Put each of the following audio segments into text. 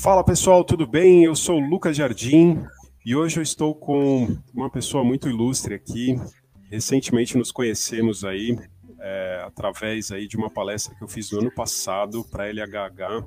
Fala pessoal, tudo bem? Eu sou Lucas Jardim e hoje eu estou com uma pessoa muito ilustre aqui. Recentemente nos conhecemos aí é, através aí de uma palestra que eu fiz no ano passado para a LHH.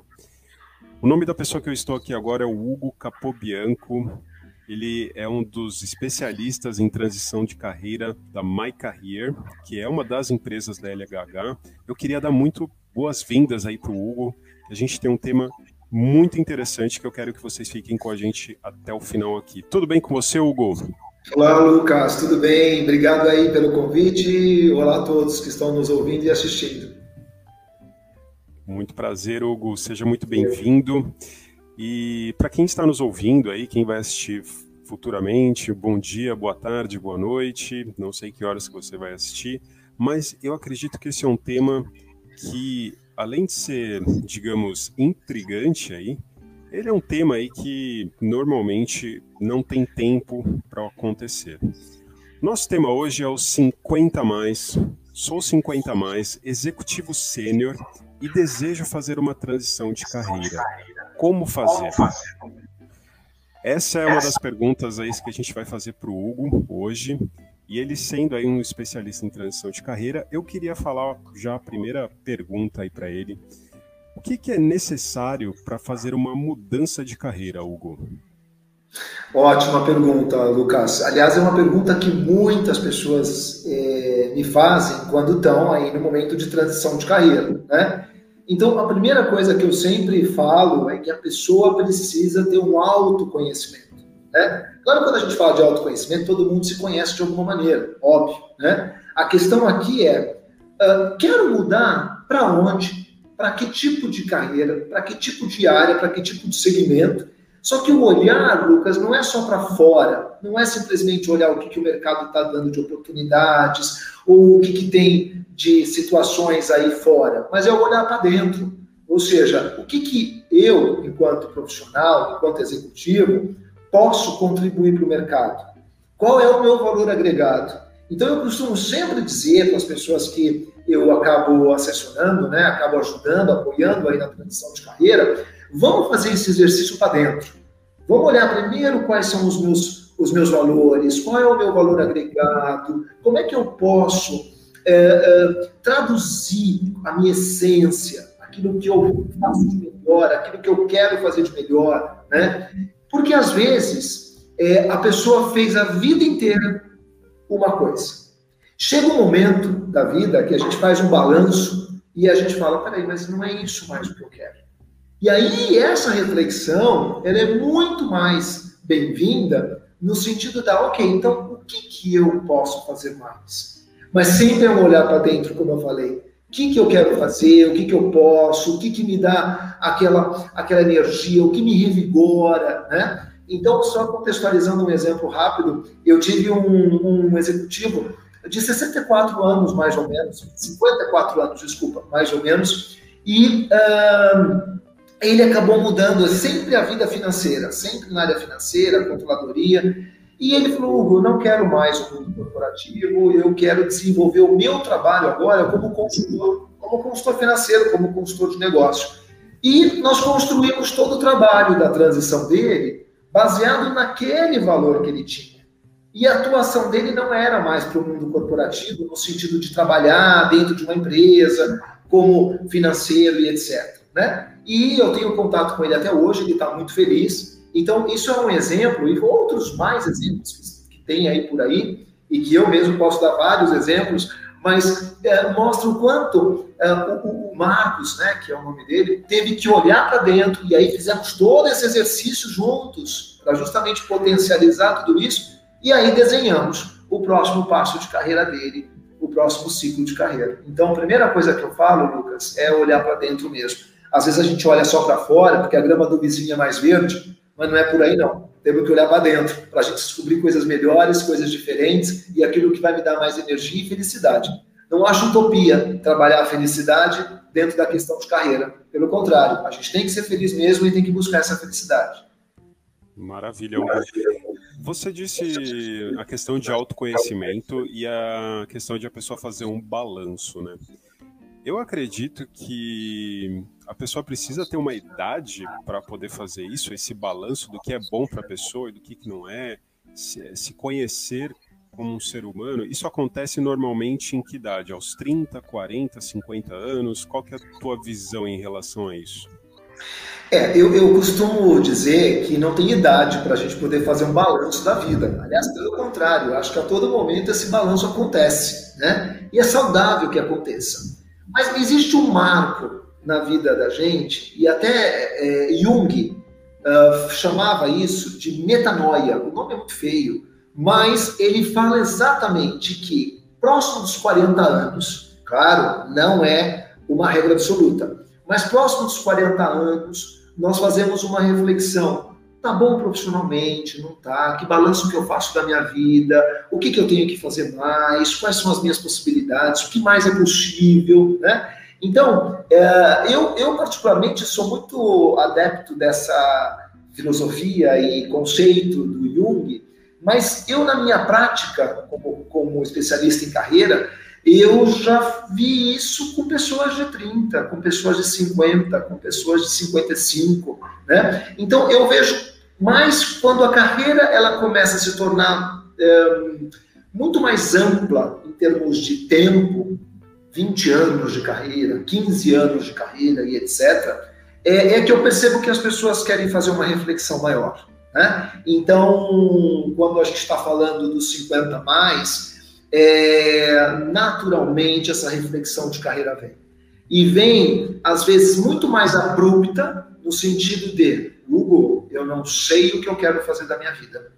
O nome da pessoa que eu estou aqui agora é o Hugo Capobianco. Ele é um dos especialistas em transição de carreira da My Career, que é uma das empresas da LHH. Eu queria dar muito boas-vindas aí para o Hugo. A gente tem um tema muito interessante que eu quero que vocês fiquem com a gente até o final aqui. Tudo bem com você, Hugo? Olá, Lucas, tudo bem? Obrigado aí pelo convite. Olá a todos que estão nos ouvindo e assistindo. Muito prazer, Hugo. Seja muito bem-vindo. E para quem está nos ouvindo aí, quem vai assistir futuramente, bom dia, boa tarde, boa noite. Não sei que horas que você vai assistir, mas eu acredito que esse é um tema que além de ser, digamos, intrigante aí, ele é um tema aí que normalmente não tem tempo para acontecer. Nosso tema hoje é o 50 mais. Sou 50 mais, executivo sênior e desejo fazer uma transição de carreira. Como fazer? Essa é uma das perguntas aí que a gente vai fazer para o Hugo hoje. E ele sendo aí um especialista em transição de carreira, eu queria falar já a primeira pergunta aí para ele. O que, que é necessário para fazer uma mudança de carreira, Hugo? Ótima pergunta, Lucas. Aliás, é uma pergunta que muitas pessoas é, me fazem quando estão aí no momento de transição de carreira, né? Então, a primeira coisa que eu sempre falo é que a pessoa precisa ter um autoconhecimento. Né? Claro, quando a gente fala de autoconhecimento, todo mundo se conhece de alguma maneira, óbvio. Né? A questão aqui é: uh, quero mudar para onde? Para que tipo de carreira? Para que tipo de área? Para que tipo de segmento? Só que o olhar, Lucas, não é só para fora, não é simplesmente olhar o que, que o mercado está dando de oportunidades ou o que, que tem de situações aí fora, mas é olhar para dentro. Ou seja, o que, que eu, enquanto profissional, enquanto executivo, posso contribuir para o mercado? Qual é o meu valor agregado? Então, eu costumo sempre dizer para as pessoas que eu acabo assessorando, né, acabo ajudando, apoiando aí na transição de carreira, vamos fazer esse exercício para dentro. Vamos olhar primeiro quais são os meus, os meus valores, qual é o meu valor agregado, como é que eu posso é, é, traduzir a minha essência, aquilo que eu faço de melhor, aquilo que eu quero fazer de melhor, né? Porque às vezes é, a pessoa fez a vida inteira uma coisa. Chega um momento da vida que a gente faz um balanço e a gente fala, peraí, mas não é isso mais o que eu quero. E aí essa reflexão, ela é muito mais bem-vinda no sentido da, ok, então o que, que eu posso fazer mais? Mas sempre é um olhar para dentro, como eu falei que, que eu quero fazer, o que, que eu posso, o que, que me dá aquela, aquela energia, o que me revigora, né? Então, só contextualizando um exemplo rápido, eu tive um, um executivo de 64 anos, mais ou menos, 54 anos, desculpa, mais ou menos, e uh, ele acabou mudando sempre a vida financeira, sempre na área financeira, controladoria, e ele falou, Hugo, não quero mais o mundo corporativo, eu quero desenvolver o meu trabalho agora como consultor, como consultor financeiro, como consultor de negócio. E nós construímos todo o trabalho da transição dele baseado naquele valor que ele tinha. E a atuação dele não era mais para o mundo corporativo, no sentido de trabalhar dentro de uma empresa, como financeiro e etc. Né? E eu tenho contato com ele até hoje, ele está muito feliz. Então, isso é um exemplo, e outros mais exemplos que tem aí por aí, e que eu mesmo posso dar vários exemplos, mas é, mostra o quanto é, o, o, Marcos, né, que é o nome dele, teve que olhar para dentro, e aí fizemos todo esse exercício juntos, para justamente potencializar tudo isso, e aí desenhamos o próximo passo de carreira dele, o próximo ciclo de carreira. Então, a primeira coisa que eu falo, Lucas, é olhar para dentro mesmo. Às vezes a gente olha só para fora, porque a grama do vizinho é mais verde, mas não é por aí não. Temos que olhar para dentro, para a gente descobrir coisas melhores, coisas diferentes e aquilo que vai me dar mais energia e felicidade. Não acho utopia trabalhar a felicidade dentro da questão de carreira. Pelo contrário, a gente tem que ser feliz mesmo e tem que buscar essa felicidade. Maravilha. Você disse a questão de autoconhecimento e a questão de a pessoa fazer um balanço, né? Eu acredito que a pessoa precisa ter uma idade para poder fazer isso, esse balanço do que é bom para a pessoa e do que, que não é, se, se, conhecer como um ser humano. Isso acontece normalmente em que idade? Aos 30, 40, 50 anos? Qual que é a tua visão em relação a isso? É, eu, eu costumo dizer que não tem idade para a gente poder fazer um balanço da vida. Aliás, pelo contrário, acho que a todo momento esse balanço acontece, né? E é saudável que aconteça. Mas existe um marco na vida da gente, e até é, Jung uh, chamava isso de metanoia. O nome é muito feio, mas ele fala exatamente que próximo dos 40 anos, claro, não é uma regra absoluta, mas próximo dos 40 anos, nós fazemos uma reflexão. Tá bom profissionalmente, não tá? Que balanço que eu faço da minha vida? O que, que eu tenho que fazer mais? Quais são as minhas possibilidades? O que mais é possível, né? Então, é, eu, eu particularmente sou muito adepto dessa filosofia e conceito do Jung, mas eu, na minha prática, como, como especialista em carreira, eu já vi isso com pessoas de 30, com pessoas de 50, com pessoas de 55, né? Então, eu vejo mais quando a carreira ela começa a se tornar é, muito mais ampla em termos de tempo, 20 anos de carreira, 15 anos de carreira e etc., é, é que eu percebo que as pessoas querem fazer uma reflexão maior. Né? Então, quando a gente está falando dos 50 mais, é, naturalmente essa reflexão de carreira vem. E vem, às vezes, muito mais abrupta, no sentido de, Hugo, eu não sei o que eu quero fazer da minha vida.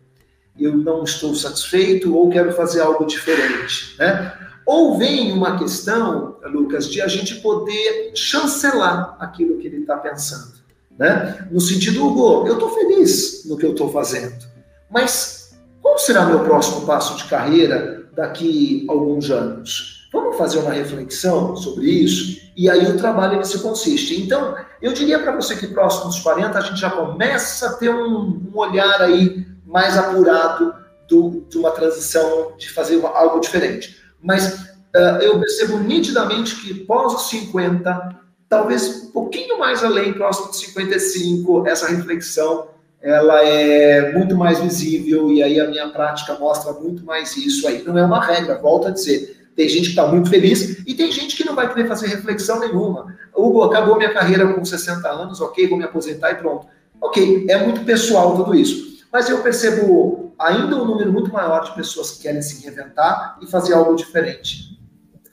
Eu não estou satisfeito ou quero fazer algo diferente. Né? Ou vem uma questão, Lucas, de a gente poder chancelar aquilo que ele está pensando. Né? No sentido, Hugo, eu estou feliz no que eu estou fazendo, mas qual será meu próximo passo de carreira daqui a alguns anos? Vamos fazer uma reflexão sobre isso? E aí o trabalho nesse consiste. Então, eu diria para você que próximo dos 40 a gente já começa a ter um, um olhar aí mais apurado do, de uma transição, de fazer uma, algo diferente. Mas uh, eu percebo nitidamente que pós os 50, talvez um pouquinho mais além, próximo de 55, essa reflexão ela é muito mais visível e aí a minha prática mostra muito mais isso aí. Não é uma regra, volto a dizer. Tem gente que está muito feliz e tem gente que não vai querer fazer reflexão nenhuma. Hugo, acabou minha carreira com 60 anos, ok, vou me aposentar e pronto. Ok, é muito pessoal tudo isso. Mas eu percebo ainda um número muito maior de pessoas que querem se reinventar e fazer algo diferente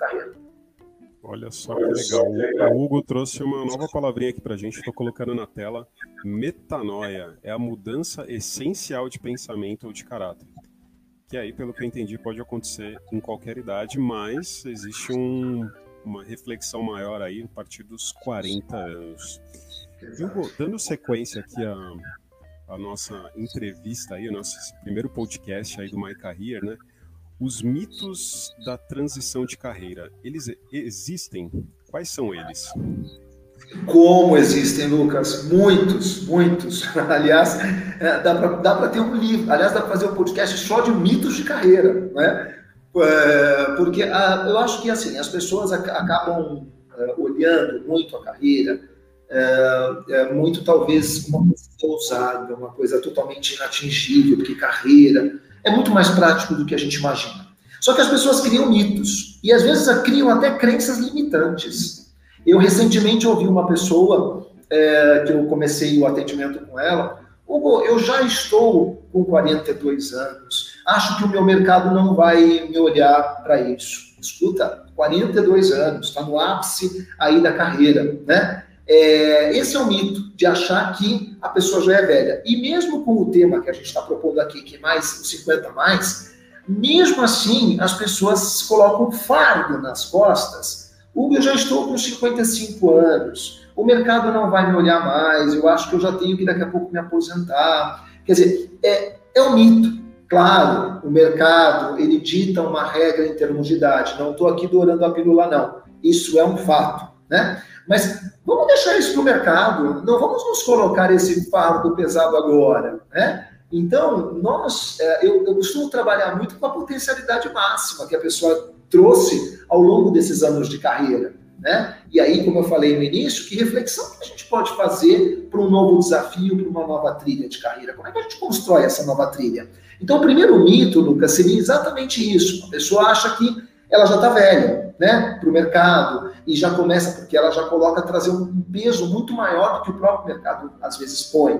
carreira. Olha só que legal. O Hugo trouxe uma nova palavrinha aqui para a gente, estou colocando na tela. Metanoia é a mudança essencial de pensamento ou de caráter. Que aí, pelo que eu entendi, pode acontecer em qualquer idade, mas existe um, uma reflexão maior aí a partir dos 40 anos. Hugo, dando sequência aqui a nossa entrevista aí, o nosso primeiro podcast aí do My Career, né? Os mitos da transição de carreira, eles existem? Quais são eles? Como existem, Lucas? Muitos, muitos. Aliás, é, dá para ter um livro, aliás, dá para fazer um podcast só de mitos de carreira, né? É, porque ah, eu acho que assim, as pessoas acabam é, olhando muito a carreira, muito talvez uma coisa ousada, uma coisa totalmente inatingível, porque carreira é muito mais prático do que a gente imagina. Só que as pessoas criam mitos e às vezes criam até crenças limitantes. Eu recentemente ouvi uma pessoa é, que eu comecei o atendimento com ela. Hugo, eu já estou com 42 anos. Acho que o meu mercado não vai me olhar para isso. Escuta, 42 anos, está no ápice aí da carreira, né? É, esse é o mito de achar que a pessoa já é velha. E mesmo com o tema que a gente está propondo aqui, que é mais os 50 mais, mesmo assim as pessoas colocam fardo nas costas. Hugo, eu já estou com 55 anos, o mercado não vai me olhar mais, eu acho que eu já tenho que daqui a pouco me aposentar. Quer dizer, é, é um mito. Claro, o mercado ele dita uma regra em termos de idade. Não estou aqui dourando a pílula, não. Isso é um fato, né? Mas vamos deixar isso para o mercado, não vamos nos colocar esse fardo pesado agora, né? Então, nós, é, eu, eu costumo trabalhar muito com a potencialidade máxima que a pessoa trouxe ao longo desses anos de carreira. Né? E aí, como eu falei no início, que reflexão que a gente pode fazer para um novo desafio, para uma nova trilha de carreira? Como é que a gente constrói essa nova trilha? Então, o primeiro mito, Lucas, seria exatamente isso. A pessoa acha que ela já está velha, né, para o mercado e já começa porque ela já coloca a trazer um peso muito maior do que o próprio mercado às vezes põe.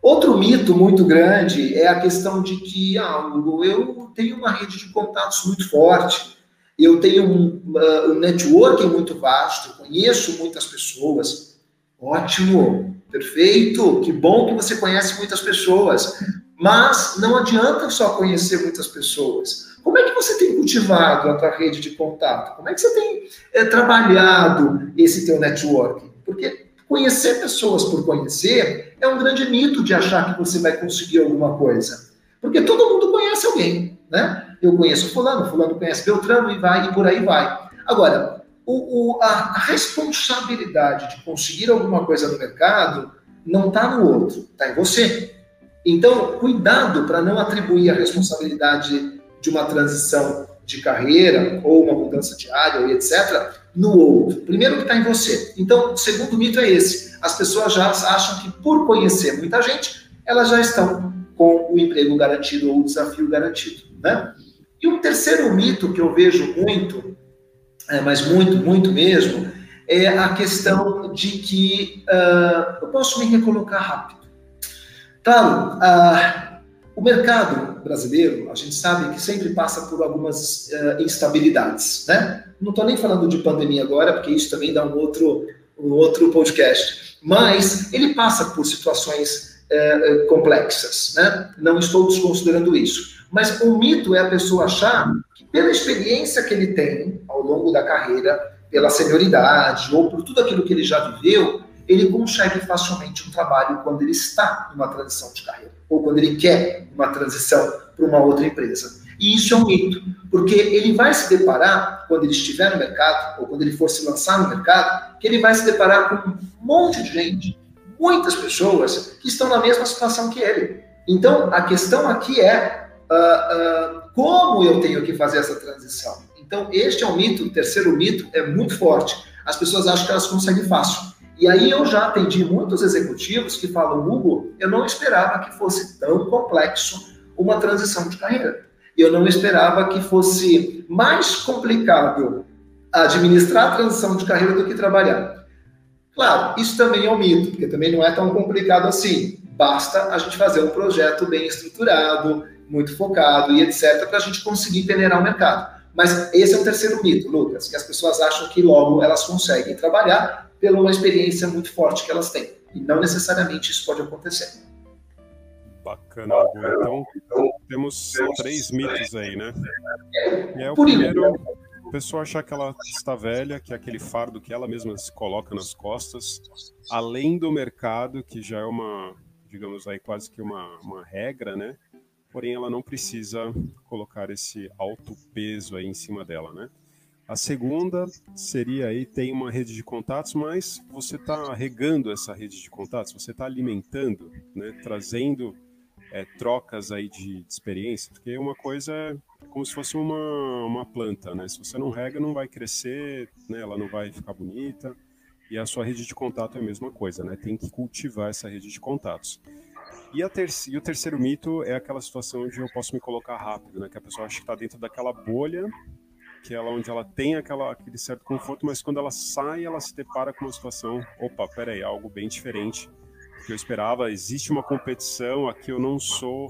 Outro mito muito grande é a questão de que ah, eu tenho uma rede de contatos muito forte, eu tenho um, uh, um networking muito vasto, conheço muitas pessoas. Ótimo, perfeito, que bom que você conhece muitas pessoas. Mas não adianta só conhecer muitas pessoas. Como é que você tem cultivado a tua rede de contato? Como é que você tem é, trabalhado esse teu networking? Porque conhecer pessoas por conhecer é um grande mito de achar que você vai conseguir alguma coisa. Porque todo mundo conhece alguém, né? Eu conheço fulano, fulano conhece Beltrano e vai e por aí vai. Agora, o, o, a, responsabilidade de conseguir alguma coisa no mercado não está no outro, está em você. Então, cuidado para não atribuir a responsabilidade de uma transição de carreira ou uma mudança de área, etc., no outro. Primeiro que está em você. Então, o segundo mito é esse. As pessoas já acham que por conhecer muita gente, elas já estão com o emprego garantido ou o desafio garantido. Né? E um terceiro mito que eu vejo muito, é, mas muito, muito mesmo, é a questão de que uh, eu posso me recolocar rápido. Claro, uh, o mercado brasileiro, a gente sabe que sempre passa por algumas uh, instabilidades, né? Não estou nem falando de pandemia agora, porque isso também dá um outro, um outro podcast. Mas ele passa por situações uh, complexas, né? Não estou desconsiderando isso. Mas o mito é a pessoa achar que pela experiência que ele tem ao longo da carreira, pela senioridade ou por tudo aquilo que ele já viveu, ele consegue facilmente um trabalho quando ele está numa transição de carreira ou quando ele quer uma transição para uma outra empresa. E isso é um mito, porque ele vai se deparar, quando ele estiver no mercado, ou quando ele for se lançar no mercado, que ele vai se deparar com um monte de gente, muitas pessoas que estão na mesma situação que ele. Então, a questão aqui é uh, uh, como eu tenho que fazer essa transição. Então, este é um mito, o terceiro mito é muito forte. As pessoas acham que elas conseguem fácil. E aí eu já atendi muitos executivos que falam, Hugo, eu não esperava que fosse tão complexo uma transição de carreira. Eu não esperava que fosse mais complicado administrar a transição de carreira do que trabalhar. Claro, isso também é um mito, porque também não é tão complicado assim. Basta a gente fazer um projeto bem estruturado, muito focado e etc., para a gente conseguir peneirar o mercado. Mas esse é o terceiro mito, Lucas, que as pessoas acham que logo elas conseguem trabalhar pela uma experiência muito forte que elas têm. E não necessariamente isso pode acontecer. Bacana, Então, temos três mitos aí, né? É o primeiro, pessoa achar que ela está velha, que é aquele fardo que ela mesma se coloca nas costas, além do mercado, que já é uma, digamos aí, quase que uma, uma regra, né? Porém, ela não precisa colocar esse alto peso aí em cima dela, né? A segunda seria aí tem uma rede de contatos, mas você está regando essa rede de contatos, você está alimentando, né, trazendo é, trocas aí de, de, experiência, porque uma coisa é como se fosse uma, uma planta, né? Se você não rega, não vai crescer, né? Ela não vai ficar bonita. E a sua rede de contato é a mesma coisa, né? Tem que cultivar essa rede de contatos. E, ter e o terceiro mito é aquela situação onde eu posso me colocar rápido, né? Que a pessoa acha que está dentro daquela bolha que ela onde ela tem aquela, aquele certo conforto, mas quando ela sai, ela se depara com uma situação, opa, peraí, algo bem diferente do que eu esperava. Existe uma competição, aqui eu não sou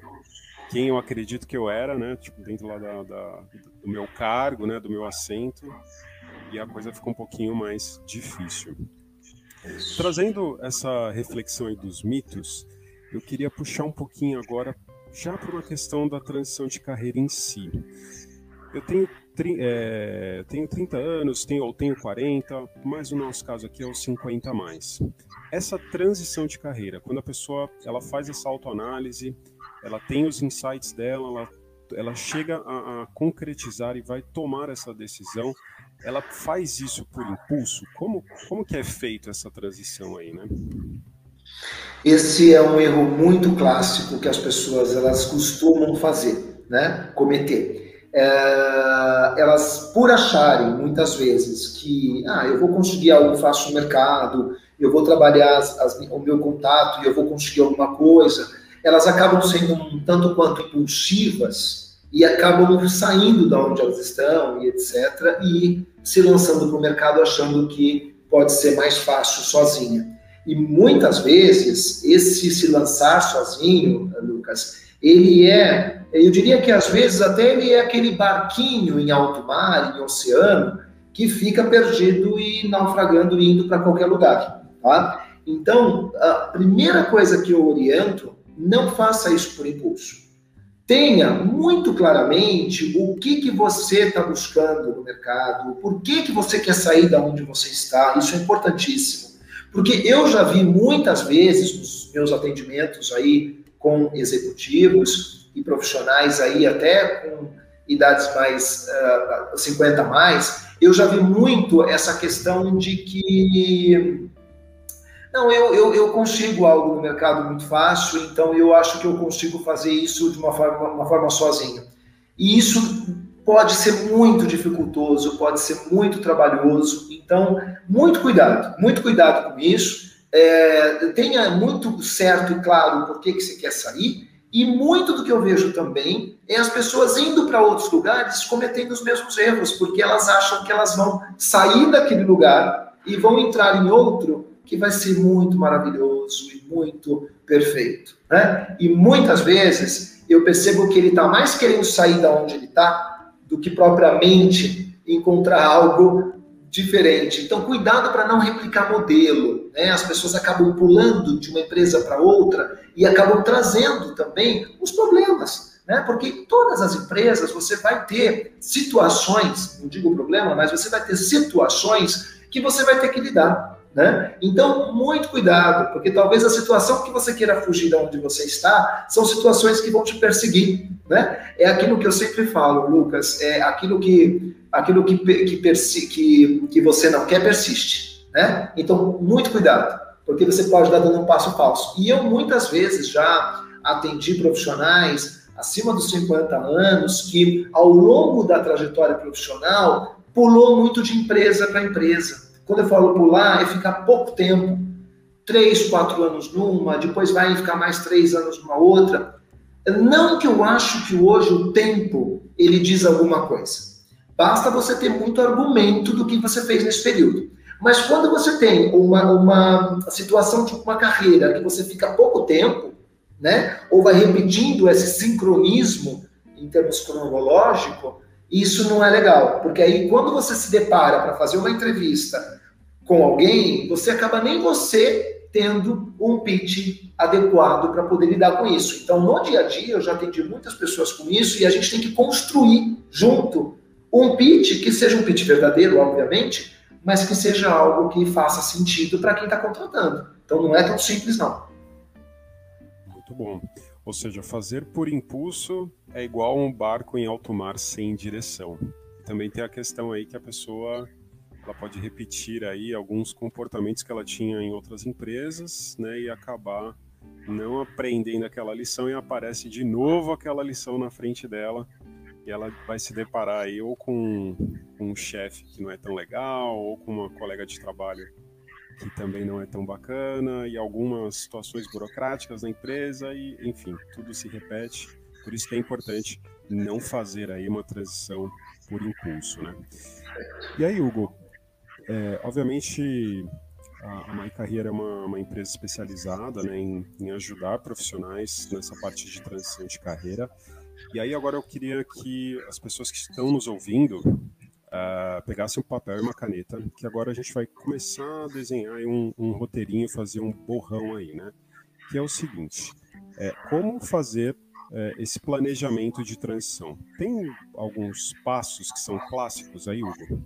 quem eu acredito que eu era, né? Tipo, dentro lá da, da, do meu cargo, né? Do meu assento, e a coisa ficou um pouquinho mais difícil. Trazendo essa reflexão aí dos mitos, eu queria puxar um pouquinho agora já para uma questão da transição de carreira em si. Eu tenho é, tenho 30 anos, tenho, ou tenho 40, mas o nosso caso aqui é os 50 a mais. Essa transição de carreira, quando a pessoa ela faz essa autoanálise, ela tem os insights dela, ela, ela chega a, a concretizar e vai tomar essa decisão, ela faz isso por impulso? Como, como que é feito essa transição aí, né? Esse é um erro muito clássico que as pessoas elas costumam fazer, né? Cometer é, elas, por acharem muitas vezes que ah, eu vou conseguir algo fácil no mercado, eu vou trabalhar as, as, o meu contato e eu vou conseguir alguma coisa, elas acabam sendo um tanto quanto impulsivas e acabam saindo da onde elas estão e etc. e se lançando para o mercado achando que pode ser mais fácil sozinha. E muitas vezes esse se lançar sozinho, Lucas, ele é, eu diria que às vezes até ele é aquele barquinho em alto mar, em oceano, que fica perdido e naufragando indo para qualquer lugar. Tá? Então, a primeira coisa que eu oriento, não faça isso por impulso. Tenha muito claramente o que, que você está buscando no mercado, por que, que você quer sair da onde você está, isso é importantíssimo. Porque eu já vi muitas vezes nos meus atendimentos aí com executivos e profissionais aí até com idades mais uh, ah, 50 a mais, eu já vi muito essa questão de que não, eu, eu, eu, consigo algo no mercado muito fácil, então eu acho que eu consigo fazer isso de uma forma, uma forma sozinho. E isso pode ser muito dificultoso, pode ser muito trabalhoso, então, muito cuidado, muito cuidado com isso. É, tenha muito certo e claro por que, que você quer sair, e muito do que eu vejo também é as pessoas indo para outros lugares cometendo os mesmos erros, porque elas acham que elas vão sair daquele lugar e vão entrar em outro que vai ser muito maravilhoso e muito perfeito. Né? E muitas vezes eu percebo que ele está mais querendo sair da onde ele está do que propriamente encontrar algo diferente. Então, cuidado para não replicar modelo. Né? As pessoas acabam pulando de uma empresa para outra e acabam trazendo também os problemas. Né? Porque todas as empresas você vai ter situações, não digo problema, mas você vai ter situações que você vai ter que lidar. Né? Então, muito cuidado, porque talvez a situação que você queira fugir de onde você está são situações que vão te perseguir. Né? É aquilo que eu sempre falo, Lucas, é aquilo que, aquilo que, que, que, que você não quer persiste. Né? Então, muito cuidado, porque você pode estar dando um passo falso. E eu muitas vezes já atendi profissionais acima dos 50 anos que, ao longo da trajetória profissional, pulou muito de empresa para empresa quando eu falo pular, é ficar pouco tempo, três, quatro anos numa, depois vai ficar mais três anos numa outra. Não que eu acho que hoje o tempo ele diz alguma coisa. Basta você ter muito argumento do que você fez nesse período. Mas quando você tem uma, uma situação de uma carreira que você fica pouco tempo, né, ou vai repetindo esse sincronismo em termos cronológicos, isso não é legal, porque aí quando você se depara para fazer uma entrevista com alguém, você acaba nem você tendo um pitch adequado para poder lidar com isso. Então, no dia a dia, eu já atendi muitas pessoas com isso e a gente tem que construir junto um pitch que seja um pitch verdadeiro, obviamente, mas que seja algo que faça sentido para quem está contratando. Então, não é tão simples, não. Muito bom. Ou seja, fazer por impulso é igual um barco em alto mar sem direção. Também tem a questão aí que a pessoa ela pode repetir aí alguns comportamentos que ela tinha em outras empresas, né, e acabar não aprendendo aquela lição e aparece de novo aquela lição na frente dela e ela vai se deparar aí ou com um chefe que não é tão legal ou com uma colega de trabalho que também não é tão bacana, e algumas situações burocráticas na empresa, e enfim, tudo se repete. Por isso que é importante não fazer aí uma transição por impulso, né? E aí, Hugo, é, obviamente a, a My Carreira é uma, uma empresa especializada né, em, em ajudar profissionais nessa parte de transição de carreira. E aí agora eu queria que as pessoas que estão nos ouvindo uh, pegasse um papel e uma caneta, que agora a gente vai começar a desenhar um, um roteirinho, fazer um borrão aí, né? Que é o seguinte: é, como fazer é, esse planejamento de transição? Tem alguns passos que são clássicos aí, Hugo?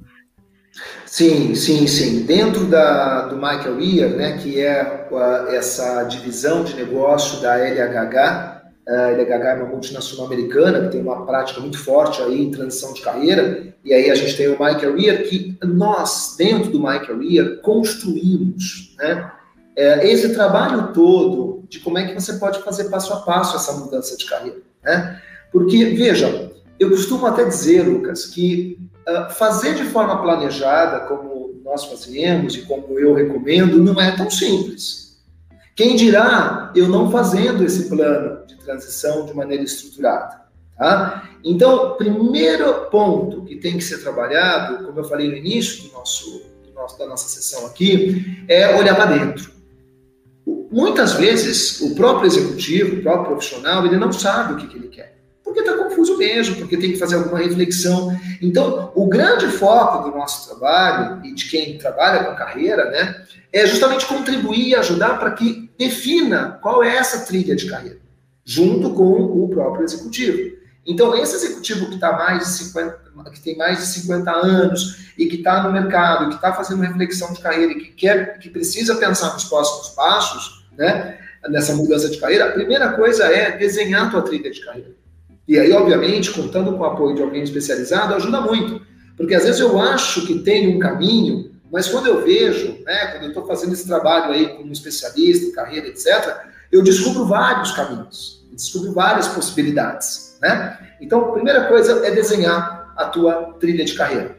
Sim, sim, sim. Dentro da, do Michael Ear, né, que é essa divisão de negócio da LHH, a LHH é uma multinacional americana que tem uma prática muito forte aí em transição de carreira, e aí a gente tem o Michael Career, que nós, dentro do Michael Career, construímos né, é, esse trabalho todo de como é que você pode fazer passo a passo essa mudança de carreira. Né? Porque, veja, eu costumo até dizer, Lucas, que uh, fazer de forma planejada, como nós fazemos e como eu recomendo, não é tão simples. Quem dirá eu não fazendo esse plano de transição de maneira estruturada? Tá? Então, primeiro ponto que tem que ser trabalhado, como eu falei no início do nosso, do nosso da nossa sessão aqui, é olhar para dentro. Muitas vezes, o próprio executivo, o próprio profissional, ele não sabe o que, que ele quer. Porque está confuso mesmo, porque tem que fazer alguma reflexão. Então, o grande foco do nosso trabalho e de quem trabalha com carreira, né, é justamente contribuir e ajudar para que defina qual é essa trilha de carreira, junto com o próprio executivo. Então, esse executivo que tá mais de 50, que tem mais de 50 anos e que está no mercado, que está fazendo reflexão de carreira e que quer, que precisa pensar nos próximos passos, né, nessa mudança de carreira, a primeira coisa é desenhar a tua trilha de carreira. E aí, obviamente, contando com o apoio de alguém especializado, ajuda muito. Porque às vezes eu acho que tem um caminho mas quando eu vejo, né, quando eu estou fazendo esse trabalho aí como especialista carreira, etc., eu descubro vários caminhos, descubro várias possibilidades, né? Então, a primeira coisa é desenhar a tua trilha de carreira.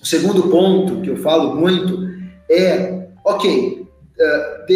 O segundo ponto que eu falo muito é, ok, uh,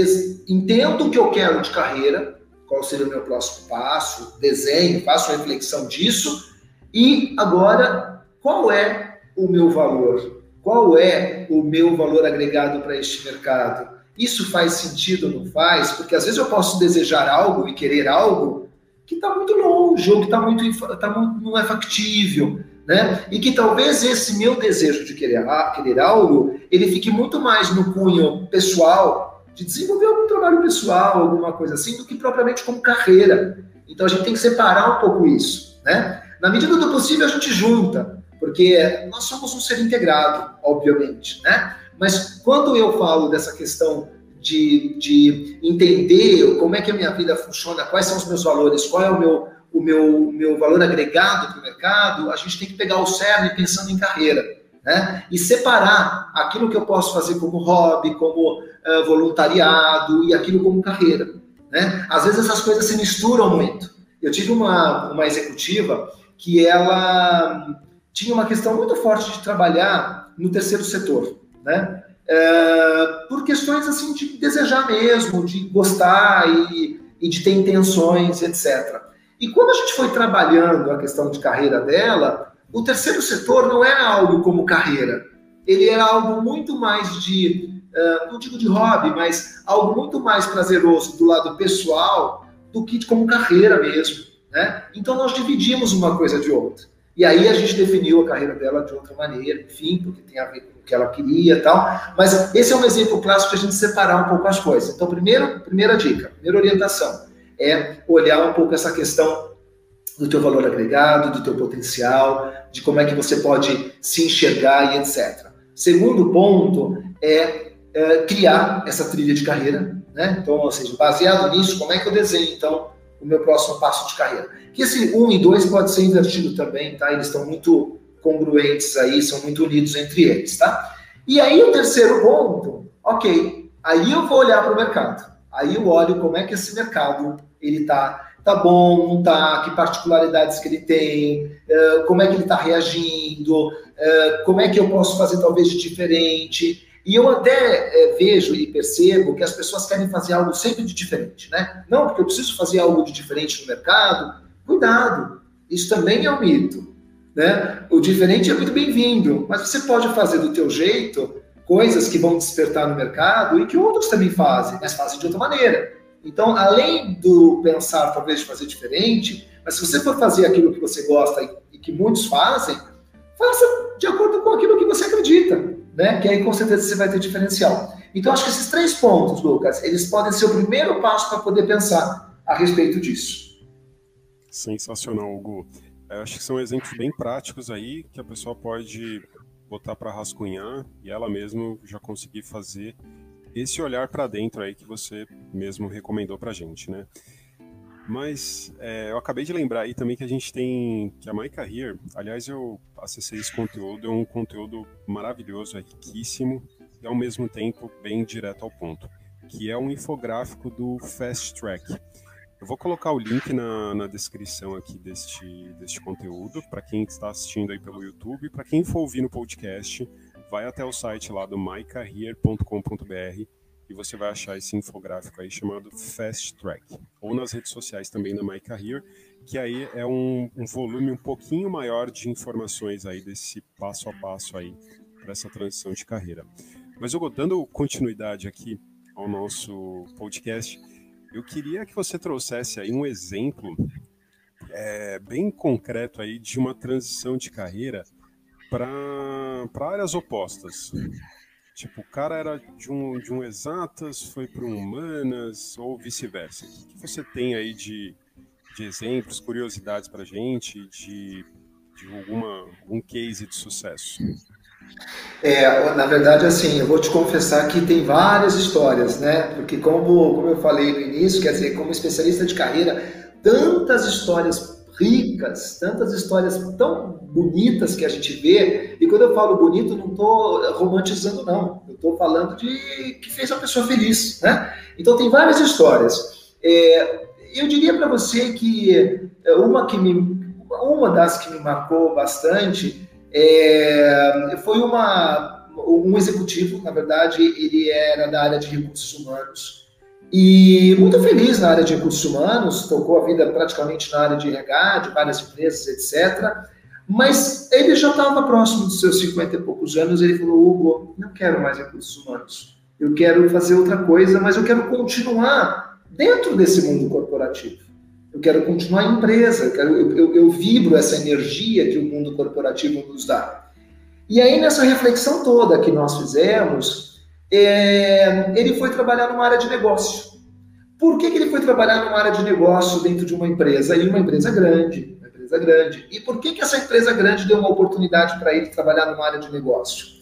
entendo o que eu quero de carreira, qual seria o meu próximo passo, desenho, faço uma reflexão disso, e agora, qual é o meu valor? Qual é o meu valor agregado para este mercado? Isso faz sentido ou não faz? Porque às vezes eu posso desejar algo e querer algo que está muito longe, ou que tá muito, tá não é factível, né? E que talvez esse meu desejo de querer, querer algo, ele fique muito mais no cunho pessoal, de desenvolver algum trabalho pessoal, alguma coisa assim, do que propriamente como carreira. Então a gente tem que separar um pouco isso, né? Na medida do possível a gente junta, porque nós somos um ser integrado, obviamente, né? Mas quando eu falo dessa questão de, de entender como é que a minha vida funciona, quais são os meus valores, qual é o meu, o meu, meu valor agregado para o mercado, a gente tem que pegar o cerne pensando em carreira. Né? E separar aquilo que eu posso fazer como hobby, como uh, voluntariado e aquilo como carreira. Né? Às vezes essas coisas se misturam muito. Eu tive uma, uma executiva que ela tinha uma questão muito forte de trabalhar no terceiro setor, né? É, por questões assim de desejar mesmo, de gostar e, e de ter intenções, etc. E quando a gente foi trabalhando a questão de carreira dela, o terceiro setor não era algo como carreira, ele era algo muito mais de, uh, não digo de hobby, mas algo muito mais prazeroso do lado pessoal do que como carreira mesmo. Né? Então nós dividimos uma coisa de outra. E aí a gente definiu a carreira dela de outra maneira, enfim, porque tem a ver com o que ela queria e tal. Mas esse é um exemplo clássico de a gente separar um pouco as coisas. Então, primeiro, primeira dica, primeira orientação é olhar um pouco essa questão do teu valor agregado, do teu potencial, de como é que você pode se enxergar e etc. Segundo ponto é, é criar essa trilha de carreira, né? Então, ou seja, baseado nisso, como é que eu desenho então o meu próximo passo de carreira. Que esse 1 e 2 pode ser invertido também, tá? Eles estão muito congruentes aí, são muito unidos entre eles, tá? E aí o terceiro ponto, ok, aí eu vou olhar para o mercado. Aí eu olho como é que esse mercado ele tá, tá bom, não tá, que particularidades que ele tem, eh, como é que ele está reagindo, eh, como é que eu posso fazer talvez de diferente. E eu até é, vejo e percebo que as pessoas querem fazer algo sempre de diferente, né? Não, porque eu preciso fazer algo de diferente no mercado. Cuidado, isso também é um mito, né? O diferente é muito bem-vindo, mas você pode fazer do teu jeito coisas que vão despertar no mercado e que outros também fazem, mas fazem de outra maneira. Então, além do pensar talvez de fazer diferente, mas se você for fazer aquilo que você gosta e que muitos fazem, faça de acordo com aquilo que você acredita né? Que aí com certeza você vai ter diferencial. Então acho que esses três pontos, Lucas, eles podem ser o primeiro passo para poder pensar a respeito disso. Sensacional, Hugo. Eu acho que são exemplos bem práticos aí que a pessoa pode botar para rascunhar e ela mesmo já conseguir fazer esse olhar para dentro aí que você mesmo recomendou para gente, né? Mas é, eu acabei de lembrar aí também que a gente tem que a My Career, aliás, eu acessei esse conteúdo, é um conteúdo maravilhoso, é riquíssimo e ao mesmo tempo bem direto ao ponto, que é um infográfico do Fast Track. Eu vou colocar o link na, na descrição aqui deste, deste conteúdo para quem está assistindo aí pelo YouTube. Para quem for ouvir no podcast, vai até o site lá do mycareer.com.br e você vai achar esse infográfico aí chamado Fast Track, ou nas redes sociais também da My Career, que aí é um, um volume um pouquinho maior de informações aí desse passo a passo aí para essa transição de carreira. Mas eu dando continuidade aqui ao nosso podcast, eu queria que você trouxesse aí um exemplo é, bem concreto aí de uma transição de carreira para áreas opostas. Tipo, o cara era de um, de um exatas, foi para um humanas ou vice-versa. O que você tem aí de, de exemplos, curiosidades para gente, de, de alguma, algum case de sucesso? É, na verdade, assim, eu vou te confessar que tem várias histórias, né? Porque como, como eu falei no início, quer dizer, como especialista de carreira, tantas histórias ricas, tantas histórias tão bonitas que a gente vê, e quando eu falo bonito, não estou romantizando, não. Eu estou falando de que fez a pessoa feliz, né? Então tem várias histórias. É, eu diria para você que uma que me, uma das que me marcou bastante é, foi uma, um executivo, na verdade, ele era da área de recursos humanos. E muito feliz na área de recursos humanos, tocou a vida praticamente na área de RH, de várias empresas, etc. Mas ele já estava próximo dos seus 50 e poucos anos, ele falou, Hugo, não quero mais recursos humanos. Eu quero fazer outra coisa, mas eu quero continuar dentro desse mundo corporativo eu quero continuar a empresa, eu, quero, eu, eu, eu vibro essa energia que o mundo corporativo nos dá. E aí, nessa reflexão toda que nós fizemos, é, ele foi trabalhar numa área de negócio. Por que, que ele foi trabalhar numa área de negócio dentro de uma empresa? E uma empresa grande, uma empresa grande. E por que, que essa empresa grande deu uma oportunidade para ele trabalhar numa área de negócio?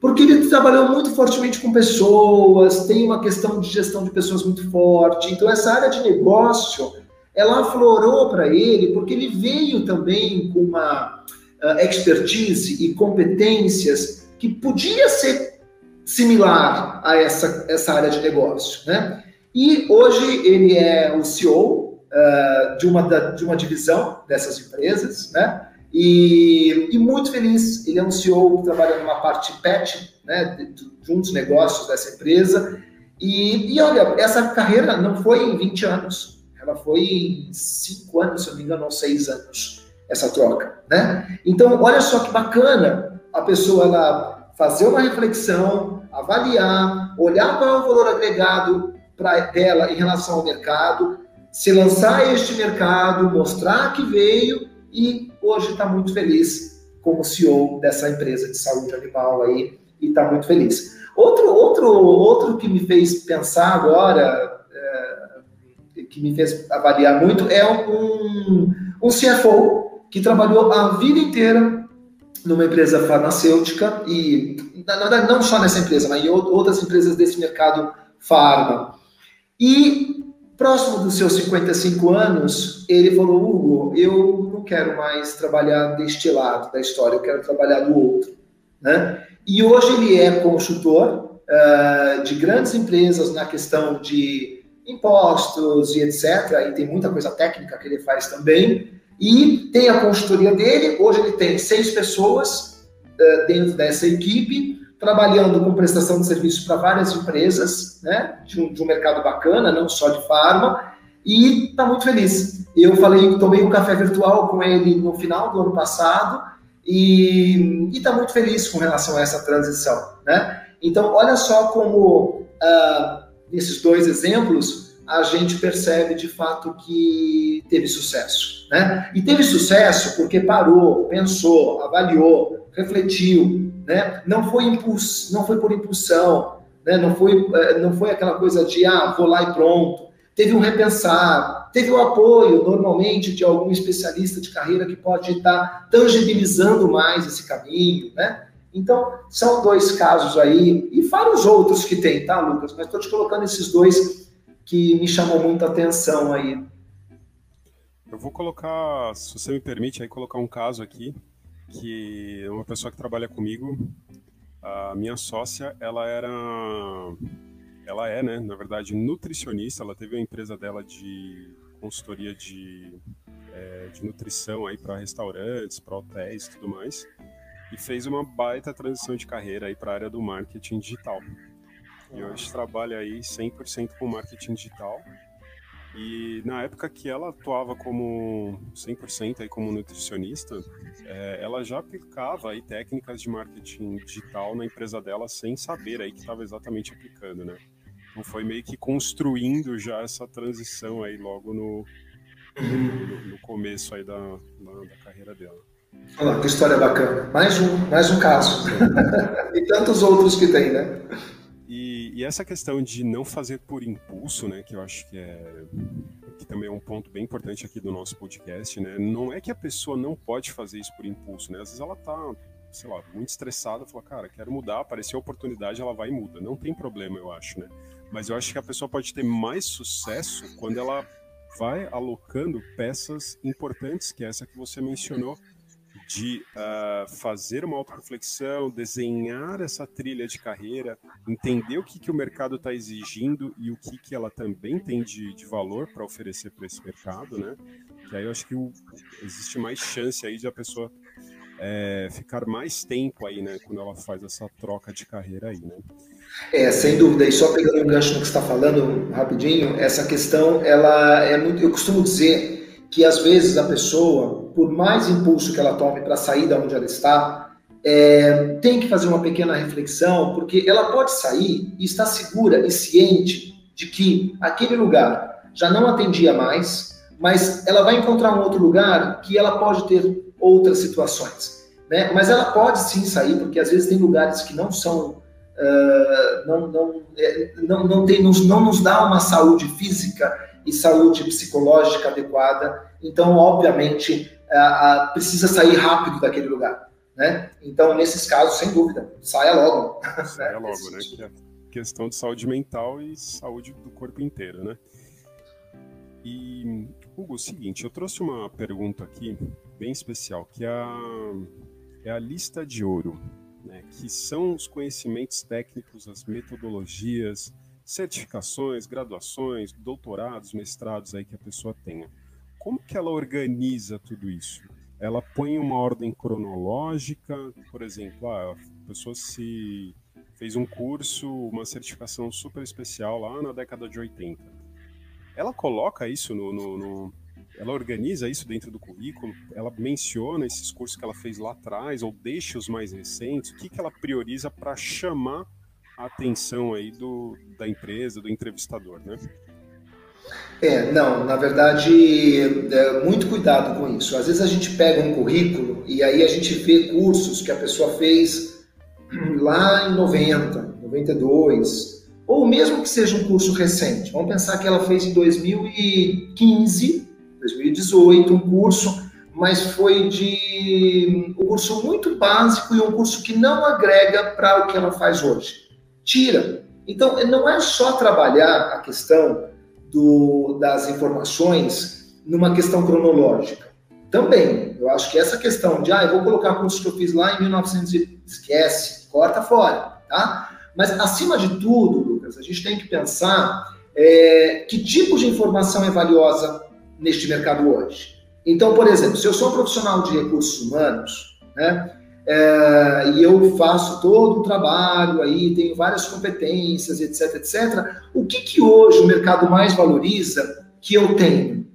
Porque ele trabalhou muito fortemente com pessoas, tem uma questão de gestão de pessoas muito forte. Então, essa área de negócio ela aflorou para ele porque ele veio também com uma uh, expertise e competências que podia ser similar a essa, essa área de negócio, né? E hoje ele é o CEO uh, ah, de, uma, da, de uma divisão dessas empresas, né? E, e, muito feliz. Ele é um CEO que trabalha numa parte PET, né, de, de um dos negócios dessa empresa. E, e olha, essa carreira não foi em 20 anos, ela foi em cinco anos, se eu não me engano, ou seis anos, essa troca, né? Então, olha só que bacana a pessoa ela fazer uma reflexão, avaliar, olhar qual é o valor agregado para dela em relação ao mercado, se lançar a este mercado, mostrar que veio e hoje está muito feliz como CEO dessa empresa de saúde animal aí e está muito feliz. Outro, outro, outro que me fez pensar agora, que me fez avaliar muito é um, um CFO que trabalhou a vida inteira numa empresa farmacêutica e, na verdade, não só nessa empresa, mas em outras empresas desse mercado farma. E próximo dos seus 55 anos, ele falou: Hugo, eu não quero mais trabalhar deste lado da história, eu quero trabalhar do outro. Né? E hoje ele é consultor uh, de grandes empresas na questão de impostos e etc. E tem muita coisa técnica que ele faz também. E tem a consultoria dele. Hoje ele tem seis pessoas uh, dentro dessa equipe, trabalhando com prestação de serviços para várias empresas, né? De um, de um, mercado bacana, não só de farma. E está muito feliz. Eu falei, tomei um café virtual com ele no final do ano passado e está muito feliz com relação a essa transição, né? Então, olha só como uh, nesses dois exemplos, a gente percebe de fato que teve sucesso. Né? E teve sucesso porque parou, pensou, avaliou, refletiu, né? não, foi impuls, não foi por impulsão, né? não, foi, eh, não foi aquela coisa de ah, vou lá e pronto. Teve um repensar, teve o apoio, normalmente, de algum especialista de carreira que pode estar tangibilizando mais esse caminho, né? Então, são dois casos aí, e vários outros que tem, tá, Lucas? Mas estou te colocando esses dois que me chamam muita atenção aí. Eu vou colocar, se você me permite, aí colocar um caso aqui, que uma pessoa que trabalha comigo, a minha sócia, ela era, ela é, né, na verdade, nutricionista, ela teve a empresa dela de consultoria de, é, de nutrição aí para restaurantes, para hotéis e tudo mais, e fez uma baita transição de carreira aí para a área do marketing digital. E hoje trabalha aí 100% com marketing digital. E na época que ela atuava como 100% aí como nutricionista, é, ela já aplicava aí técnicas de marketing digital na empresa dela sem saber aí que estava exatamente aplicando, né? Então foi meio que construindo já essa transição aí logo no, no, no começo aí da, da, da carreira dela. Olha lá, que história bacana. Mais um, mais um caso. e tantos outros que tem, né? E, e, essa questão de não fazer por impulso, né, que eu acho que é que também é um ponto bem importante aqui do nosso podcast, né? Não é que a pessoa não pode fazer isso por impulso, né? Às vezes ela tá, sei lá, muito estressada, fala, cara, quero mudar, apareceu a oportunidade, ela vai e muda. Não tem problema, eu acho, né? Mas eu acho que a pessoa pode ter mais sucesso quando ela vai alocando peças importantes, que é essa que você mencionou, de uh, fazer uma auto-reflexão, desenhar essa trilha de carreira, entender o que, que o mercado está exigindo e o que, que ela também tem de, de valor para oferecer para esse mercado, né? Que aí eu acho que o, existe mais chance aí de a pessoa é, ficar mais tempo aí, né? Quando ela faz essa troca de carreira aí, né? É, sem dúvida. E só pegando um gancho no que está falando rapidinho, essa questão, ela é muito. Eu costumo dizer que às vezes a pessoa, por mais impulso que ela tome para sair da onde ela está, é, tem que fazer uma pequena reflexão, porque ela pode sair e estar segura e ciente de que aquele lugar já não atendia mais, mas ela vai encontrar um outro lugar que ela pode ter outras situações. Né? Mas ela pode sim sair, porque às vezes tem lugares que não são. Uh, não, não, é, não, não, tem, não, não nos dá uma saúde física e saúde psicológica adequada. Então, obviamente, a, a, precisa sair rápido daquele lugar. Né? Então, nesses casos, sem dúvida, saia logo. Saia logo, né? Que é questão de saúde mental e saúde do corpo inteiro, né? E, Hugo, o seguinte, eu trouxe uma pergunta aqui bem especial, que é a, é a lista de ouro, né? Que são os conhecimentos técnicos, as metodologias, certificações, graduações, doutorados, mestrados aí que a pessoa tenha. Como que ela organiza tudo isso? Ela põe uma ordem cronológica, por exemplo, ah, a pessoa se fez um curso, uma certificação super especial lá na década de 80. Ela coloca isso no, no, no ela organiza isso dentro do currículo, ela menciona esses cursos que ela fez lá atrás ou deixa os mais recentes, o que, que ela prioriza para chamar atenção aí do, da empresa, do entrevistador, né? É, não, na verdade, é, muito cuidado com isso. Às vezes a gente pega um currículo e aí a gente vê cursos que a pessoa fez lá em 90, 92, ou mesmo que seja um curso recente. Vamos pensar que ela fez em 2015, 2018, um curso, mas foi de um curso muito básico e um curso que não agrega para o que ela faz hoje tira. Então, não é só trabalhar a questão do, das informações numa questão cronológica. Também, eu acho que essa questão de, ah, eu vou colocar curso que eu fiz lá em 1900, esquece, corta fora, tá? Mas, acima de tudo, Lucas, a gente tem que pensar é, que tipo de informação é valiosa neste mercado hoje. Então, por exemplo, se eu sou um profissional de recursos humanos, né, é, e eu faço todo o trabalho aí, tenho várias competências, etc, etc. O que, que hoje o mercado mais valoriza que eu tenho?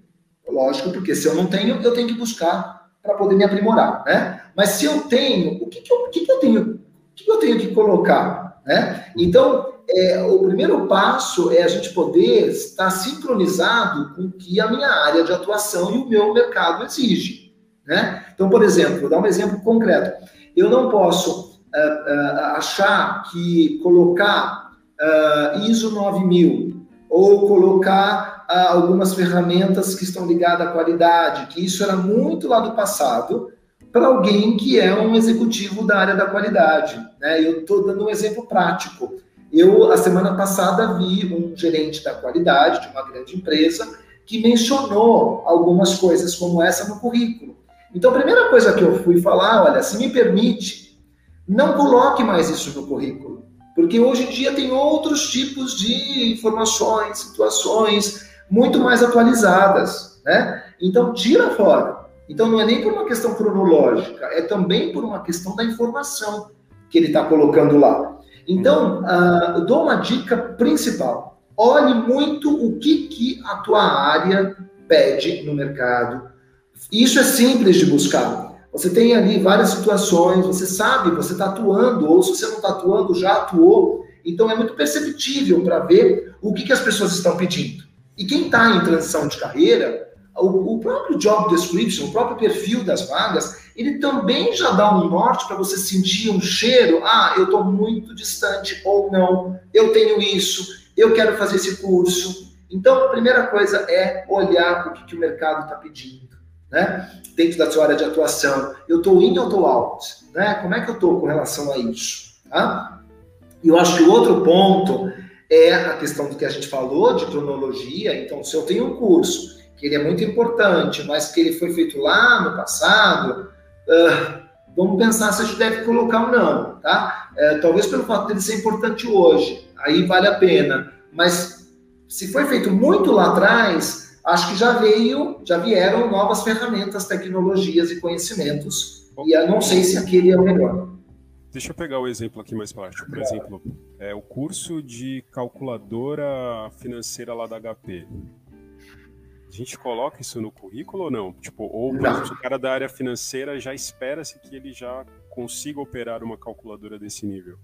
Lógico, porque se eu não tenho, eu tenho que buscar para poder me aprimorar, né? Mas se eu tenho, o que, que, eu, que, que eu tenho? O que, que eu tenho que colocar, né? Então, é, o primeiro passo é a gente poder estar sincronizado com o que a minha área de atuação e o meu mercado exige. Né? Então, por exemplo, vou dar um exemplo concreto. Eu não posso uh, uh, achar que colocar uh, ISO 9000 ou colocar algumas ferramentas que estão ligadas à qualidade, que isso era muito lá do passado, para alguém que é um executivo da área da qualidade. Né? Eu estou dando um exemplo prático. Eu, a semana passada, vi um gerente da qualidade de uma grande empresa que mencionou algumas coisas como essa no currículo. Então, a primeira coisa que eu fui falar, olha, se me permite, não coloque mais isso no currículo, porque hoje em dia tem outros tipos de informações, situações. muito mais atualizadas, né? Então, tira fora. Então, não é nem por uma questão cronológica, é também por uma questão da informação que ele está colocando lá. Então, uh, eu dou uma dica principal. Olhe muito o que, que a tua área pede no mercado. Isso é simples de buscar. Você tem ali várias situações, você sabe, você está atuando, ou se você não está atuando, já atuou. Então é muito perceptível para ver o que, que as pessoas estão pedindo. E quem está em transição de carreira, o, próprio job description, o próprio perfil das vagas, ele também já dá um norte para você sentir um cheiro. Ah, eu estou muito distante ou não, eu tenho isso, eu quero fazer esse curso. Então, a primeira coisa é olhar o que, que o mercado está pedindo né? Dentro da sua área de atuação, eu estou in ou estou out, né? Como é que eu estou com relação a isso, tá? E eu acho que o outro ponto é a questão do que a gente falou de cronologia. Então, se eu tenho um curso que ele é muito importante, mas que ele foi feito lá no passado, uh, vamos pensar se a gente deve colocar ou não, tá? Uh, talvez pelo fato dele ser importante hoje, aí vale a pena. Mas se foi feito muito lá atrás, acho que já veio, já vieram novas ferramentas, tecnologias e conhecimentos, e eu não sei se aquele é o melhor. Deixa eu pegar o um exemplo aqui mais prático. Por exemplo, é o curso de calculadora financeira lá da HP. A gente coloca isso no currículo ou não? Tipo, ou exemplo, o cara da área financeira já espera-se que ele já consiga operar uma calculadora desse nível?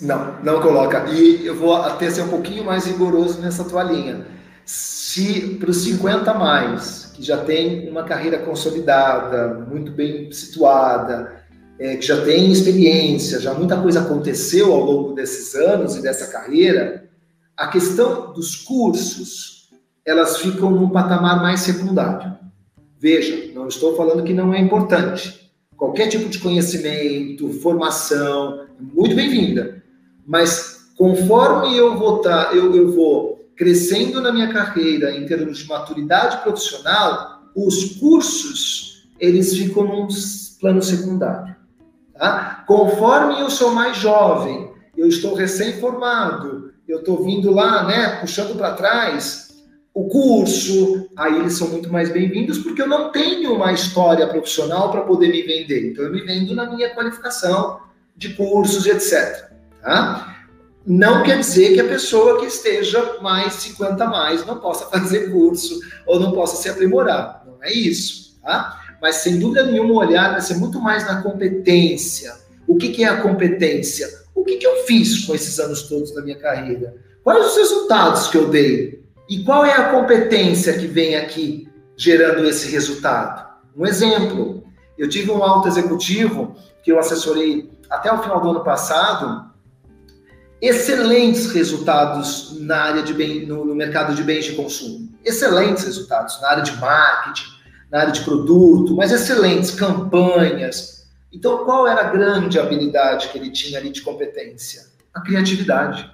Não, não coloca. E eu vou até ser um pouquinho mais rigoroso nessa tua linha se para os 50 mais, que já tem uma carreira consolidada, muito bem situada, é, que já tem experiência, já muita coisa aconteceu ao longo desses anos e dessa carreira, a questão dos cursos, elas ficam num patamar mais secundário. Veja, não estou falando que não é importante. Qualquer tipo de conhecimento, formação, muito bem-vinda. Mas conforme eu vou, tá, eu, eu vou crescendo na minha carreira em termos de maturidade profissional, os cursos eles ficam num plano secundário. Tá? Conforme eu sou mais jovem, eu estou recém-formado, eu estou vindo lá, né, puxando para trás, o curso, aí eles são muito mais bem-vindos porque eu não tenho uma história profissional para poder me vender. Então eu me vendo na minha qualificação de cursos etc. Tá? Não quer dizer que a pessoa que esteja mais 50 mais não possa fazer curso ou não possa se aprimorar. Não é isso, tá? Mas sem dúvida nenhuma o olhar vai ser muito mais na competência. O que, que é a competência? O que, que eu fiz com esses anos todos da minha carreira? Quais os resultados que eu dei? E qual é a competência que vem aqui gerando esse resultado? Um exemplo, eu tive um alto executivo que eu assessorei até o final do ano passado, excelentes resultados na área de bem, no, no, mercado de bens de consumo. Excelentes resultados na área de marketing, na área de produto, mas excelentes campanhas. Então, qual era a grande habilidade que ele tinha ali de competência? A criatividade.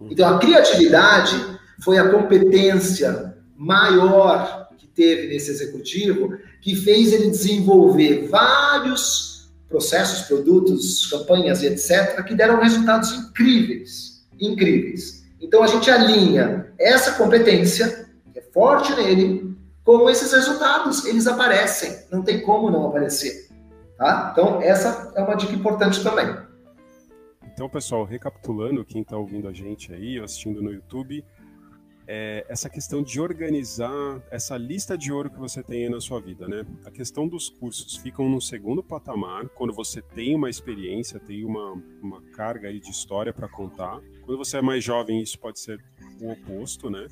Então, a criatividade foi a competência maior que teve nesse executivo, que fez ele desenvolver vários processos, produtos, campanhas e etc., que deram resultados incríveis. Incríveis. Então a gente alinha essa competência, que é forte nele, com esses resultados. Eles aparecem, não tem como não aparecer. Tá? Então, essa é uma dica importante também. Então, pessoal, recapitulando, quem está ouvindo a gente aí, assistindo no YouTube, é, essa questão de organizar essa lista de ouro que você tem aí na sua vida, né? A questão dos cursos ficam no segundo patamar, quando você tem uma experiência, tem uma, uma carga aí de história para contar. Quando você é mais jovem, isso pode ser o oposto, né?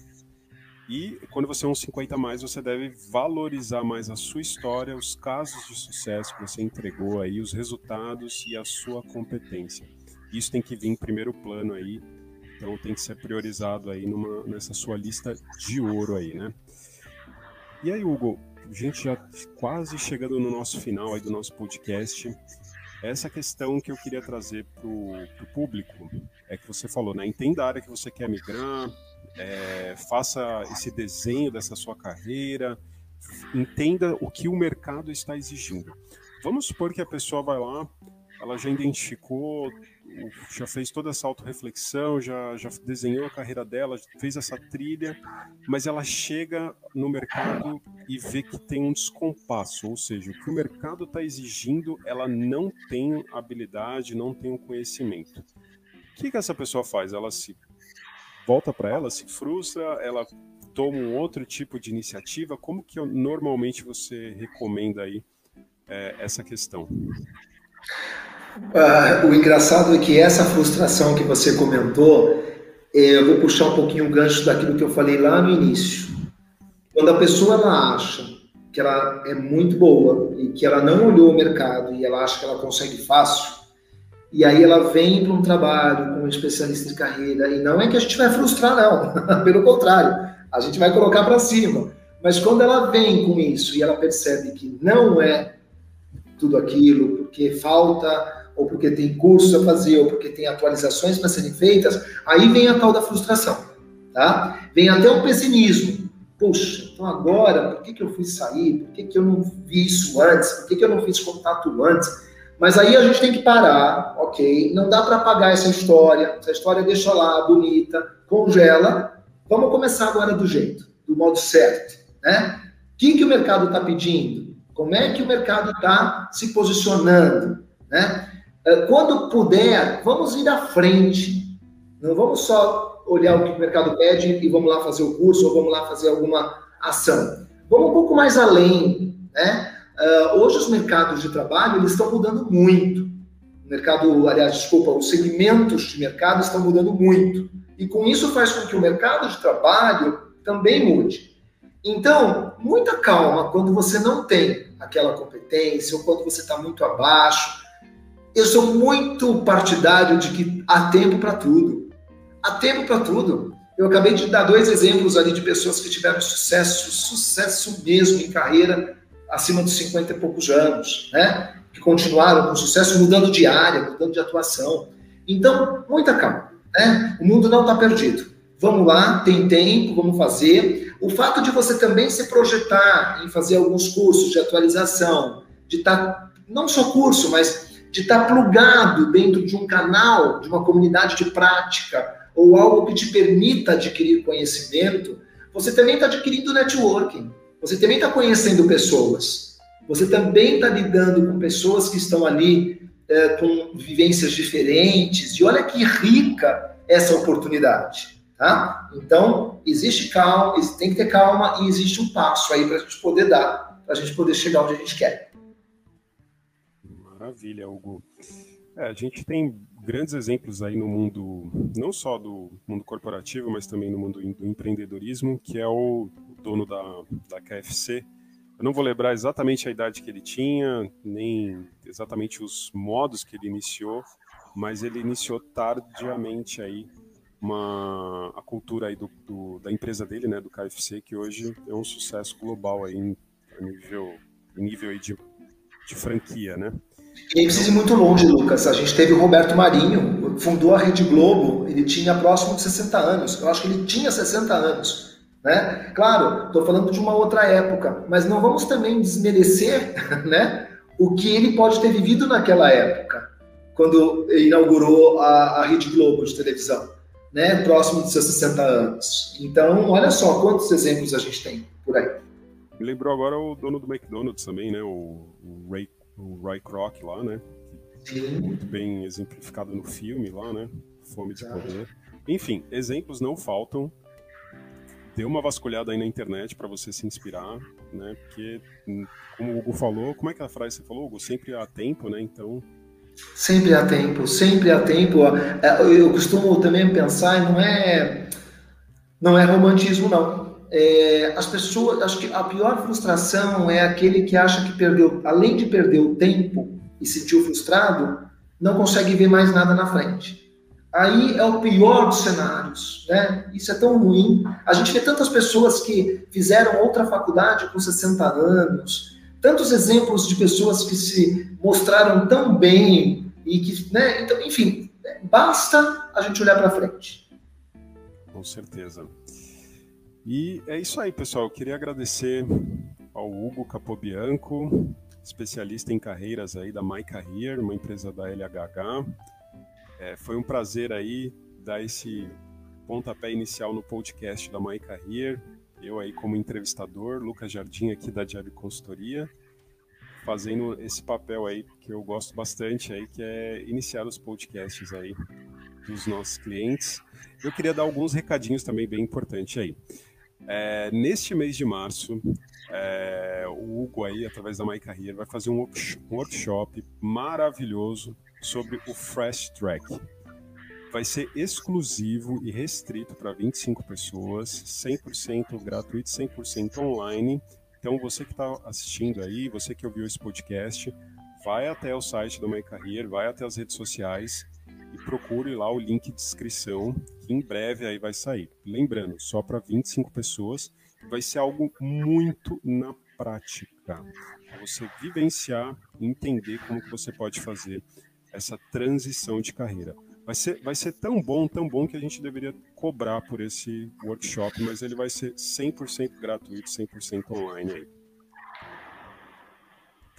E quando você é um 50 mais, você deve valorizar mais a sua história, os casos de sucesso que você entregou aí, os resultados e a sua competência. Isso tem que vir em primeiro plano aí então tem que ser priorizado aí numa, nessa sua lista de ouro aí, né? E aí, Hugo, a gente já quase chegando no nosso final aí do nosso podcast. Essa questão que eu queria trazer para o público é que você falou, né? Entenda a área que você quer migrar, é, faça esse desenho dessa sua carreira, entenda o que o mercado está exigindo. Vamos supor que a pessoa vai lá, ela já identificou, já fez toda essa autorreflexão, já, já desenhou a carreira dela, fez essa trilha, mas ela chega no mercado e vê que tem um descompasso, ou seja, o que o mercado está exigindo, ela não tem habilidade, não tem o um conhecimento. O que, que essa pessoa faz? Ela se volta para ela, se frustra, ela toma um outro tipo de iniciativa? Como que normalmente você recomenda aí é, essa questão? Uh, o engraçado é que essa frustração que você comentou, é, eu vou puxar um pouquinho o gancho daquilo que eu falei lá no início. Quando a pessoa ela acha que ela é muito boa e que ela não olhou o mercado e ela acha que ela consegue fácil, e aí ela vem para um trabalho com um especialista de carreira, e não é que a gente vai frustrar, não, pelo contrário, a gente vai colocar para cima. Mas quando ela vem com isso e ela percebe que não é tudo aquilo, porque falta, ou porque tem curso a fazer, ou porque tem atualizações para serem feitas, aí vem a tal da frustração, tá? Vem até o pessimismo. Puxa, então agora, por que, que eu fui sair? Por que, que eu não vi isso antes? Por que, que eu não fiz contato antes? Mas aí a gente tem que parar, ok? Não dá para apagar essa história. Essa história deixa lá, bonita, congela. Vamos começar agora do jeito, do modo certo, né? O que, que o mercado está pedindo? Como é que o mercado está se posicionando? Né? Eh, quando puder, vamos ir à frente. Não vamos só olhar o que o mercado pede e vamos lá fazer o curso ou vamos lá fazer alguma ação. Vamos um pouco mais além. Né? Uh, hoje os mercados de trabalho eles estão mudando muito. O mercado, aliás, desculpa, os segmentos de mercado estão mudando muito. E com isso faz com que o mercado de trabalho também mude. Então, muita calma quando você não tem aquela competência ou quando você está muito abaixo. Eu sou muito partidário de que há tempo para tudo. Há tempo para tudo. Eu acabei de dar dois exemplos ali de pessoas que tiveram sucesso, sucesso mesmo em carreira acima dos 50 e poucos anos, né? Que continuaram com sucesso mudando de área, mudando de atuação. Então, muita calma, né? O mundo não está perdido. Vamos lá, tem tempo, vamos fazer. O fato de você também se projetar em fazer alguns cursos de atualização, de estar, tá, não só curso, mas de estar plugado dentro de um canal, de uma comunidade de prática, ou algo que te permita adquirir conhecimento, você também está adquirindo networking, você também está conhecendo pessoas, você também está lidando com pessoas que estão ali é, com vivências diferentes, e olha que rica essa oportunidade. Tá? Então, existe calma, tem que ter calma e existe um passo aí para a gente poder dar, para a gente poder chegar onde a gente quer. Maravilha, Hugo. É, a gente tem grandes exemplos aí no mundo, não só do mundo corporativo, mas também no mundo do empreendedorismo, que é o dono da, da KFC. Eu não vou lembrar exatamente a idade que ele tinha, nem exatamente os modos que ele iniciou, mas ele iniciou tardiamente aí uma a cultura aí do, do, da empresa dele, né, do KFC, que hoje é um sucesso global aí em, nível, em nível aí de, de franquia, né? Nem precisa ir muito longe, Lucas. A gente teve o Roberto Marinho, fundou a Rede Globo, ele tinha próximo de 60 anos. Eu acho que ele tinha 60 anos. Né? Claro, estou falando de uma outra época, mas não vamos também desmerecer né, o que ele pode ter vivido naquela época, quando inaugurou a, a Rede Globo de televisão né, próximo de seus 60 anos. Então, olha só quantos exemplos a gente tem por aí. Me lembrou agora o dono do McDonald's também, né? O Ray, o Ray Kroc lá, né? Sim. Muito bem exemplificado no filme lá, né? Fome de poder. Enfim, exemplos não faltam. Dê uma vasculhada aí na internet para você se inspirar, né? Porque, como o Hugo falou, como é que é a frase você falou, Hugo? Sempre há tempo, né? Então, Sempre há tempo, sempre há tempo. É, eu costumo também pensar, não é, não é romantismo, não. É, as pessoas, acho que a pior frustração é aquele que acha que perdeu, além de perder o tempo e sentiu frustrado, não consegue ver mais nada na frente. Aí é o pior dos cenários, né? Isso é tão ruim. A gente vê tantas pessoas que fizeram outra faculdade com 60 anos, tantos exemplos de pessoas que se mostraram tão bem e que, né? Então, enfim, basta a gente olhar para frente. Com certeza. E é isso aí, pessoal. Eu queria agradecer ao Hugo Capobianco, especialista em carreiras aí da My Career, uma empresa da LHH. É, foi um prazer aí dar esse pontapé inicial no podcast da My Career. Eu aí como entrevistador, Lucas Jardim aqui da Diário Consultoria, fazendo esse papel aí que eu gosto bastante aí, que é iniciar os podcasts aí dos nossos clientes. Eu queria dar alguns recadinhos também bem importantes aí. É, neste mês de março, é, o Hugo aí, através da My Career, vai fazer um workshop maravilhoso sobre o Fresh Track. Vai ser exclusivo e restrito para 25 pessoas, 100% gratuito, 100% online. Então, você que está assistindo aí, você que ouviu esse podcast, vai até o site da My Career, vai até as redes sociais e procure lá o link de inscrição, que em breve aí vai sair. Lembrando, só para 25 pessoas, vai ser algo muito na prática. Você vivenciar, entender como que você pode fazer essa transição de carreira. Vai ser, vai ser tão bom, tão bom que a gente deveria cobrar por esse workshop, mas ele vai ser 100% gratuito, 100% online aí.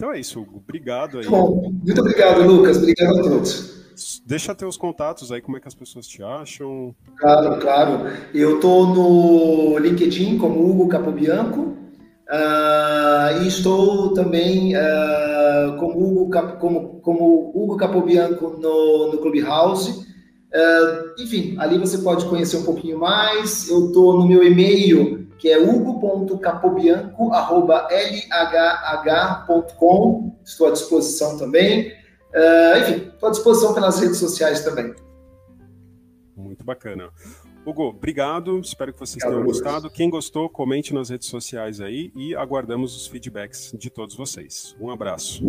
Então é isso, Hugo. Obrigado aí. Bom, muito obrigado, Lucas. Obrigado a todos. Deixa teus contatos aí, como é que as pessoas te acham? Claro, claro. Eu estou no LinkedIn como Hugo Capobianco uh, e estou também uh, como, Hugo como, como Hugo Capobianco no, no Clubhouse. Uh, enfim, ali você pode conhecer um pouquinho mais. Eu estou no meu e-mail, que é hugo.capobianco.lhh.com. Estou à disposição também. Uh, enfim, estou à disposição pelas redes sociais também. Muito bacana. Hugo, obrigado. Espero que vocês obrigado, tenham gostado. Quem gostou, comente nas redes sociais aí e aguardamos os feedbacks de todos vocês. Um abraço.